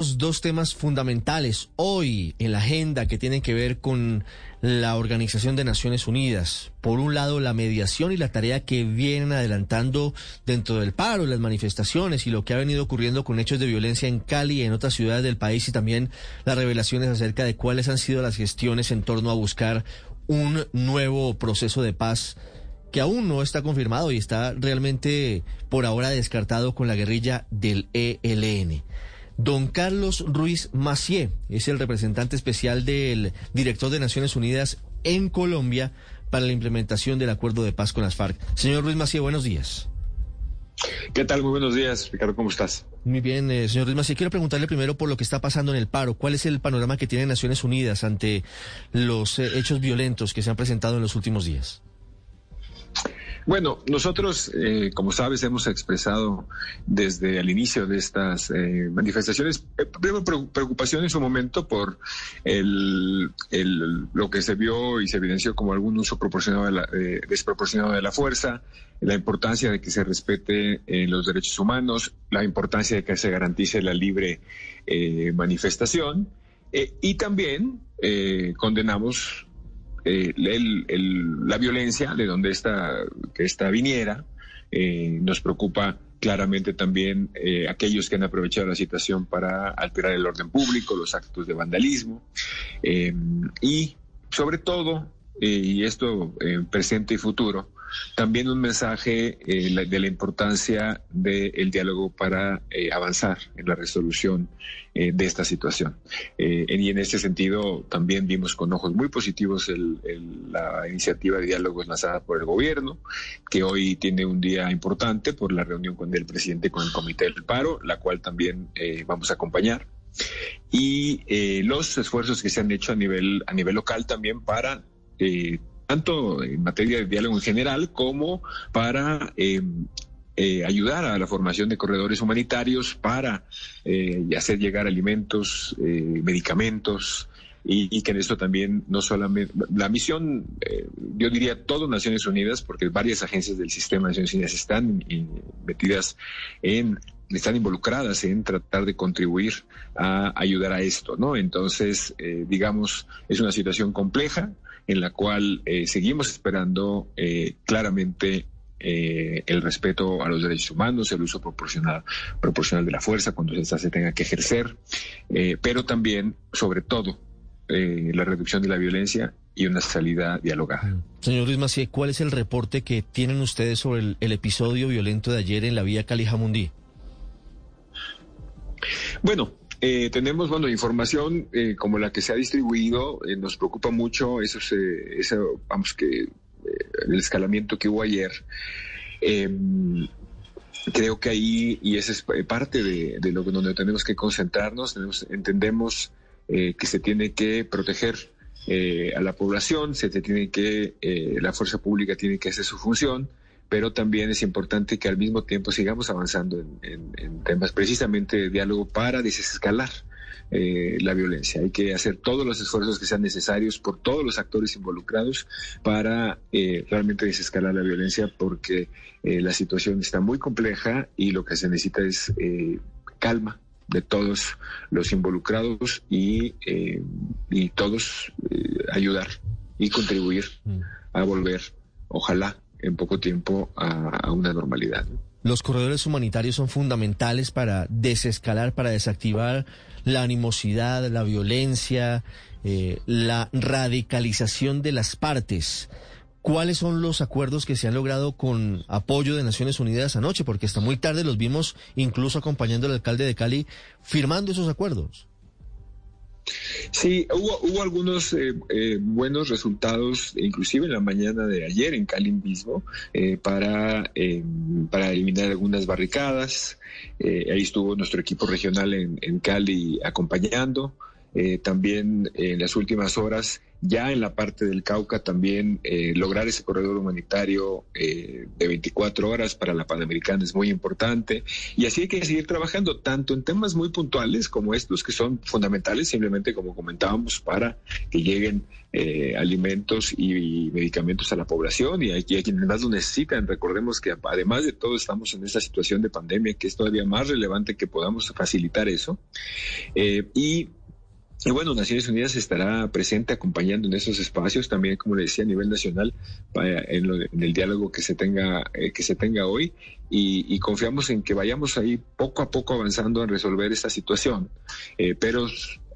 Dos temas fundamentales hoy en la agenda que tienen que ver con la Organización de Naciones Unidas. Por un lado, la mediación y la tarea que vienen adelantando dentro del paro, las manifestaciones y lo que ha venido ocurriendo con hechos de violencia en Cali y en otras ciudades del país y también las revelaciones acerca de cuáles han sido las gestiones en torno a buscar un nuevo proceso de paz que aún no está confirmado y está realmente por ahora descartado con la guerrilla del ELN. Don Carlos Ruiz Macié es el representante especial del director de Naciones Unidas en Colombia para la implementación del acuerdo de paz con las FARC. Señor Ruiz Macié, buenos días. ¿Qué tal? Muy buenos días, Ricardo, ¿cómo estás? Muy bien, eh, señor Ruiz Macié, quiero preguntarle primero por lo que está pasando en el paro. ¿Cuál es el panorama que tiene Naciones Unidas ante los eh, hechos violentos que se han presentado en los últimos días? Bueno, nosotros, eh, como sabes, hemos expresado desde el inicio de estas eh, manifestaciones, eh, preocupación en su momento por el, el, lo que se vio y se evidenció como algún uso proporcionado de la, eh, desproporcionado de la fuerza, la importancia de que se respete eh, los derechos humanos, la importancia de que se garantice la libre eh, manifestación y también condenamos eh, la violencia de donde esta, que esta viniera. Eh, nos preocupa claramente también eh, aquellos que han aprovechado la situación para alterar el orden público, los actos de vandalismo y sobre todo, y esto en presente y futuro, también un mensaje eh, de la importancia del diálogo para eh, avanzar en la resolución eh, de esta situación. Eh, y en este sentido también vimos con ojos muy positivos el, el, la iniciativa de diálogo lanzada por el gobierno, que hoy tiene un día importante por la reunión con el presidente con el Comité del Paro, la cual también eh, vamos a acompañar y eh, los esfuerzos que se han hecho a nivel a nivel local también para eh, tanto en materia de diálogo en general como para eh, eh, ayudar a la formación de corredores humanitarios para eh, hacer llegar alimentos, eh, medicamentos. Y, que en esto también no solamente la misión, yo diría todo Naciones Unidas, porque varias agencias del sistema de Naciones Unidas están metidas en están involucradas en tratar de contribuir a ayudar a esto, ¿no? Entonces, digamos, es una situación compleja, en la cual eh, seguimos esperando eh, claramente eh, el respeto a los derechos humanos, el uso proporcional, proporcional de la fuerza cuando esta se tenga que ejercer, eh, pero también, sobre todo, eh, la reducción de la violencia y una salida dialogada. Señor Luis Macié, ¿cuál es el reporte que tienen ustedes sobre el, el episodio violento de ayer en la vía Cali Jamundí? Bueno, eh, tenemos, bueno, información eh, como la que se ha distribuido, eh, nos preocupa mucho eso, eso vamos, que eh, el escalamiento que hubo ayer. Em, creo que ahí, y esa es parte de, lo donde tenemos que concentrarnos, entendemos eh, que se tiene que proteger eh, a la población, se tiene que, eh, la fuerza pública tiene que hacer su función, pero también es importante que al mismo tiempo sigamos avanzando en, en, en temas precisamente de diálogo para desescalar eh, la violencia. Hay que hacer todos los esfuerzos que sean necesarios por todos los actores involucrados para eh, realmente desescalar la violencia porque eh, la situación está muy compleja y lo que se necesita es eh, calma de todos los involucrados y, eh, y todos ayudar y contribuir a volver, ojalá, en poco tiempo a, una normalidad. Los corredores humanitarios son fundamentales para desescalar, para desactivar la animosidad, la violencia, eh, la radicalización de las partes. ¿Cuáles son los acuerdos que se han logrado con apoyo de Naciones Unidas anoche? Porque hasta muy tarde los vimos incluso acompañando al alcalde de Cali firmando esos acuerdos. Sí, hubo, hubo algunos eh, eh, buenos resultados, inclusive en la mañana de ayer en Cali mismo, eh, para, para eliminar algunas barricadas. ahí estuvo nuestro equipo regional en Cali acompañando. también en las últimas horas ya en la parte del Cauca también eh, lograr ese corredor humanitario eh, de 24 horas para la Panamericana es muy importante. Y así hay que seguir trabajando tanto en temas muy puntuales como estos que son fundamentales simplemente como comentábamos para que lleguen eh, alimentos y, medicamentos a la población. Y a, a quienes más lo necesitan. Recordemos que además de todo estamos en esta situación de pandemia que es todavía más relevante que podamos facilitar eso. Y y bueno, Naciones Unidas estará presente acompañando en esos espacios, también, como le decía, a nivel nacional, en, el diálogo que se tenga, eh, que se tenga hoy, y, confiamos en que vayamos ahí poco a poco avanzando en resolver esta situación, eh, pero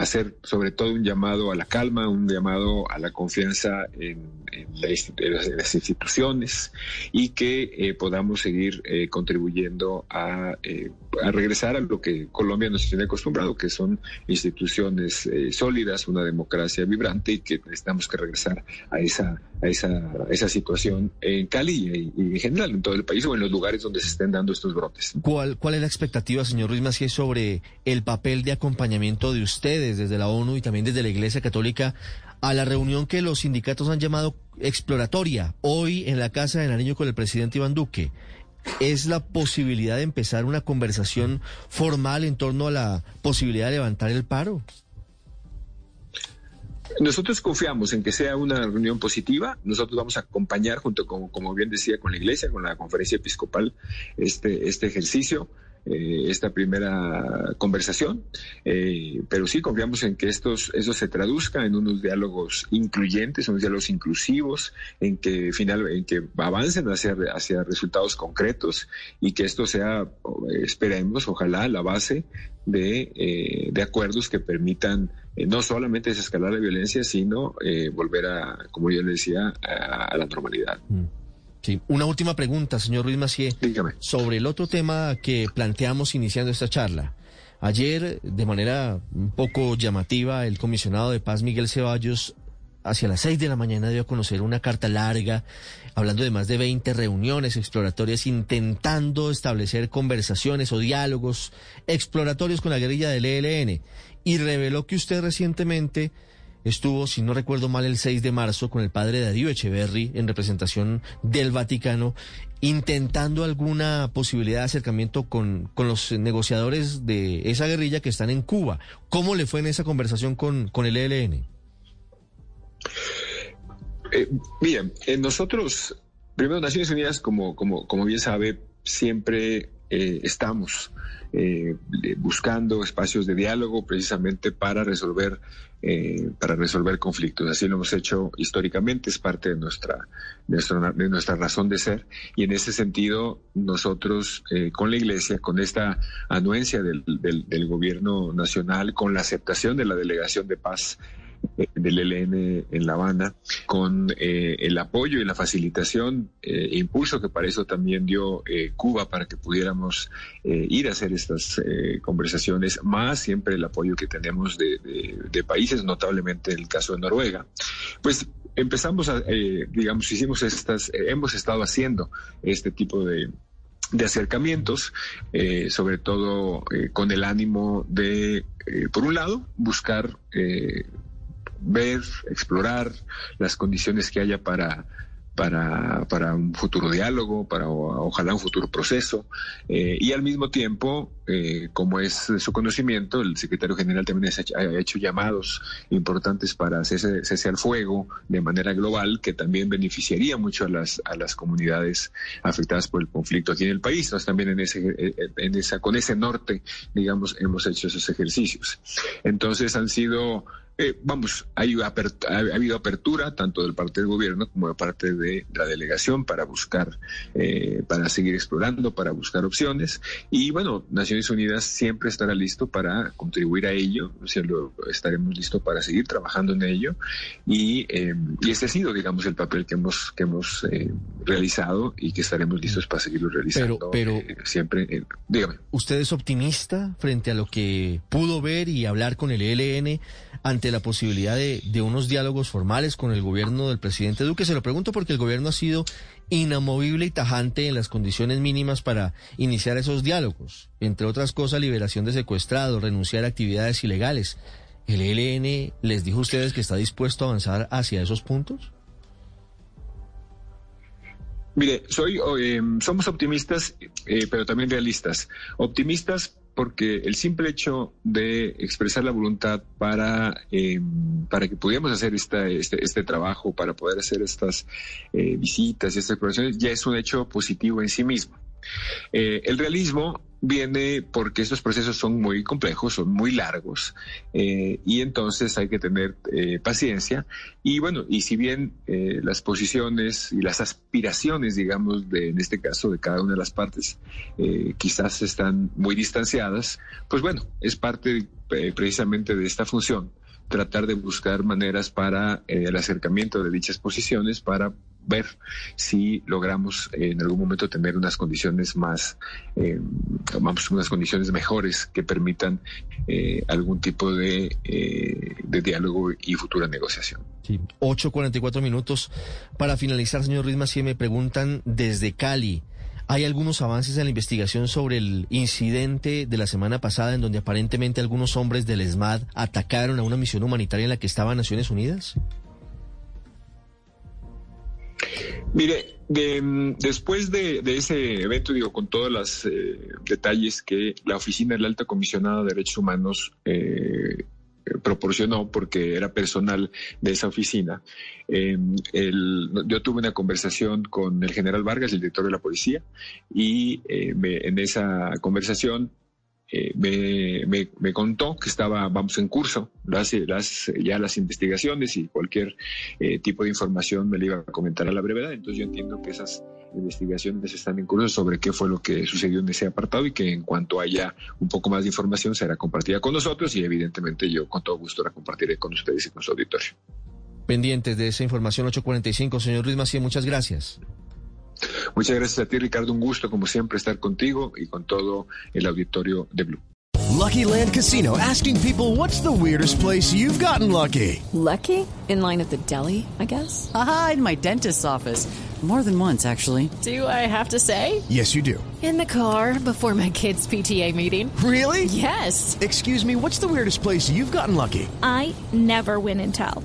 hacer sobre todo un llamado a la calma, un llamado a la confianza en, las, instituciones y que eh, podamos seguir eh, contribuyendo a, eh, a, regresar a lo que Colombia nos tiene acostumbrado, que son instituciones sólidas, una democracia vibrante y que necesitamos que regresar a esa, a esa, esa situación en Cali y, en general en todo el país o en los lugares donde se estén dando estos brotes. ¿Cuál, cuál es la expectativa, señor Ruiz Macié, sobre el papel de acompañamiento de ustedes? desde la ONU y también desde la Iglesia Católica a la reunión que los sindicatos han llamado exploratoria hoy en la Casa de Nariño con el presidente Iván Duque. ¿Es la posibilidad de empezar una conversación formal en torno a la posibilidad de levantar el paro? Nosotros confiamos en que sea una reunión positiva. Nosotros vamos a acompañar, junto con, como bien decía, con la Iglesia, con la Conferencia Episcopal, este, este ejercicio. Eh, esta primera conversación, eh, pero sí confiamos en que estos, eso se traduzca en unos diálogos incluyentes, unos diálogos inclusivos, en que final, en que avancen hacia, hacia resultados concretos y que esto sea, esperemos, ojalá, la base de, eh, de acuerdos que permitan no solamente desescalar la violencia, sino volver a, como yo le decía, a, la normalidad. Mm. Sí, una última pregunta, señor Ruiz Macié. Dígame. Sobre el otro tema que planteamos iniciando esta charla. Ayer, de manera un poco llamativa, el comisionado de paz Miguel Ceballos, hacia las seis de la mañana, dio a conocer una carta larga, hablando de más de 20 reuniones exploratorias, intentando establecer conversaciones o diálogos exploratorios con la guerrilla del ELN. Y reveló que usted recientemente estuvo, si no recuerdo mal, el 6 de marzo con el padre Darío Echeverry en representación del Vaticano, intentando alguna posibilidad de acercamiento con, con los negociadores de esa guerrilla que están en Cuba. ¿Cómo le fue en esa conversación con, con el ELN? Eh, bien, eh, nosotros, primero Naciones Unidas, como, como, como bien sabe, siempre eh, estamos eh, buscando espacios de diálogo precisamente para resolver eh, para resolver conflictos. Así lo hemos hecho históricamente, es parte de nuestra, de nuestra, razón de ser. Y en ese sentido, nosotros eh, con la Iglesia, con esta anuencia del, del gobierno nacional, con la aceptación de la delegación de paz del ELN en La Habana, con eh, el apoyo y la facilitación e impulso que para eso también dio eh, Cuba para que pudiéramos ir a hacer estas conversaciones, más siempre el apoyo que tenemos de, países, notablemente en el caso de Noruega. Pues empezamos a, digamos, hicimos estas, hemos estado haciendo este tipo de, acercamientos, sobre todo con el ánimo de, por un lado, buscar ver, explorar las condiciones que haya para, para, para un futuro diálogo, para ojalá un futuro proceso. Eh, y al mismo tiempo, eh, como es su conocimiento, el secretario general también ha hecho llamados importantes para cese, cese, al fuego de manera global, que también beneficiaría mucho a las, a las comunidades afectadas por el conflicto aquí en el país. Entonces, también en ese, eh, en esa, con ese norte, digamos, hemos hecho esos ejercicios. Entonces, han sido eh, vamos, ha habido apertura tanto del parte del gobierno como de parte de la delegación para buscar, eh, para seguir explorando, para buscar opciones. Y bueno, Naciones Unidas siempre estará listo para contribuir a ello, o sea, estaremos listos para seguir trabajando en ello. Y, eh, y este ha sido, digamos, el papel que hemos, que hemos realizado y que estaremos listos para seguirlo realizando. Pero, siempre, dígame. ¿Usted es optimista frente a lo que pudo ver y hablar con el ELN? ante la posibilidad de, de unos diálogos formales con el gobierno del presidente Duque. Se lo pregunto porque el gobierno ha sido inamovible y tajante en las condiciones mínimas para iniciar esos diálogos. Entre otras cosas, liberación de secuestrados, renunciar a actividades ilegales. ¿El ELN les dijo a ustedes que está dispuesto a avanzar hacia esos puntos? Mire, soy, eh, somos optimistas, eh, pero también realistas. Optimistas porque el simple hecho de expresar la voluntad para, eh, para que pudiéramos hacer esta, este, este trabajo, para poder hacer estas visitas y estas exploraciones, ya es un hecho positivo en sí mismo. el realismo viene porque estos procesos son muy complejos, son muy largos eh, y entonces hay que tener eh, paciencia. Y bueno, y si bien eh, las posiciones y las aspiraciones, digamos, de, en este caso de cada una de las partes quizás están muy distanciadas, pues bueno, es parte precisamente de esta función tratar de buscar maneras para el acercamiento de dichas posiciones para ver si logramos en algún momento tener unas condiciones más, eh, unas condiciones mejores que permitan eh, algún tipo de, eh, de, diálogo y futura negociación. Sí, 8.44 minutos. Para finalizar, señor Rizma, si me preguntan desde Cali. ¿Hay algunos avances en la investigación sobre el incidente de la semana pasada en donde aparentemente algunos hombres del ESMAD atacaron a una misión humanitaria en la que estaban Naciones Unidas? Mire, de, después de, ese evento, digo, con todos los eh, detalles que la Oficina del Alta Comisionada de Derechos Humanos eh, proporcionó, porque era personal de esa oficina, em, yo tuve una conversación con el general Vargas, el director de la policía, y eh, en esa conversación eh, me, me, contó que estaba, vamos, en curso las, las, ya las investigaciones y cualquier eh, tipo de información me la iba a comentar a la brevedad. Entonces yo entiendo que esas investigaciones están en curso sobre qué fue lo que sucedió en ese apartado y que en cuanto haya un poco más de información será compartida con nosotros y evidentemente yo con todo gusto la compartiré con ustedes y con su auditorio. Pendientes de esa información 845, señor Ruiz Macía, muchas gracias. Muchas gracias a ti, Ricardo. Un gusto, como siempre, estar contigo y con todo el auditorio de Blue. Lucky Land Casino, asking people what's the weirdest place you've gotten lucky. Lucky? In line at the deli, I guess? Aha, in my dentist's office. More than once, actually. Do I have to say? Yes, you do. In the car before my kids' PTA meeting. Really? Yes. Excuse me, what's the weirdest place you've gotten lucky? I never win and tell.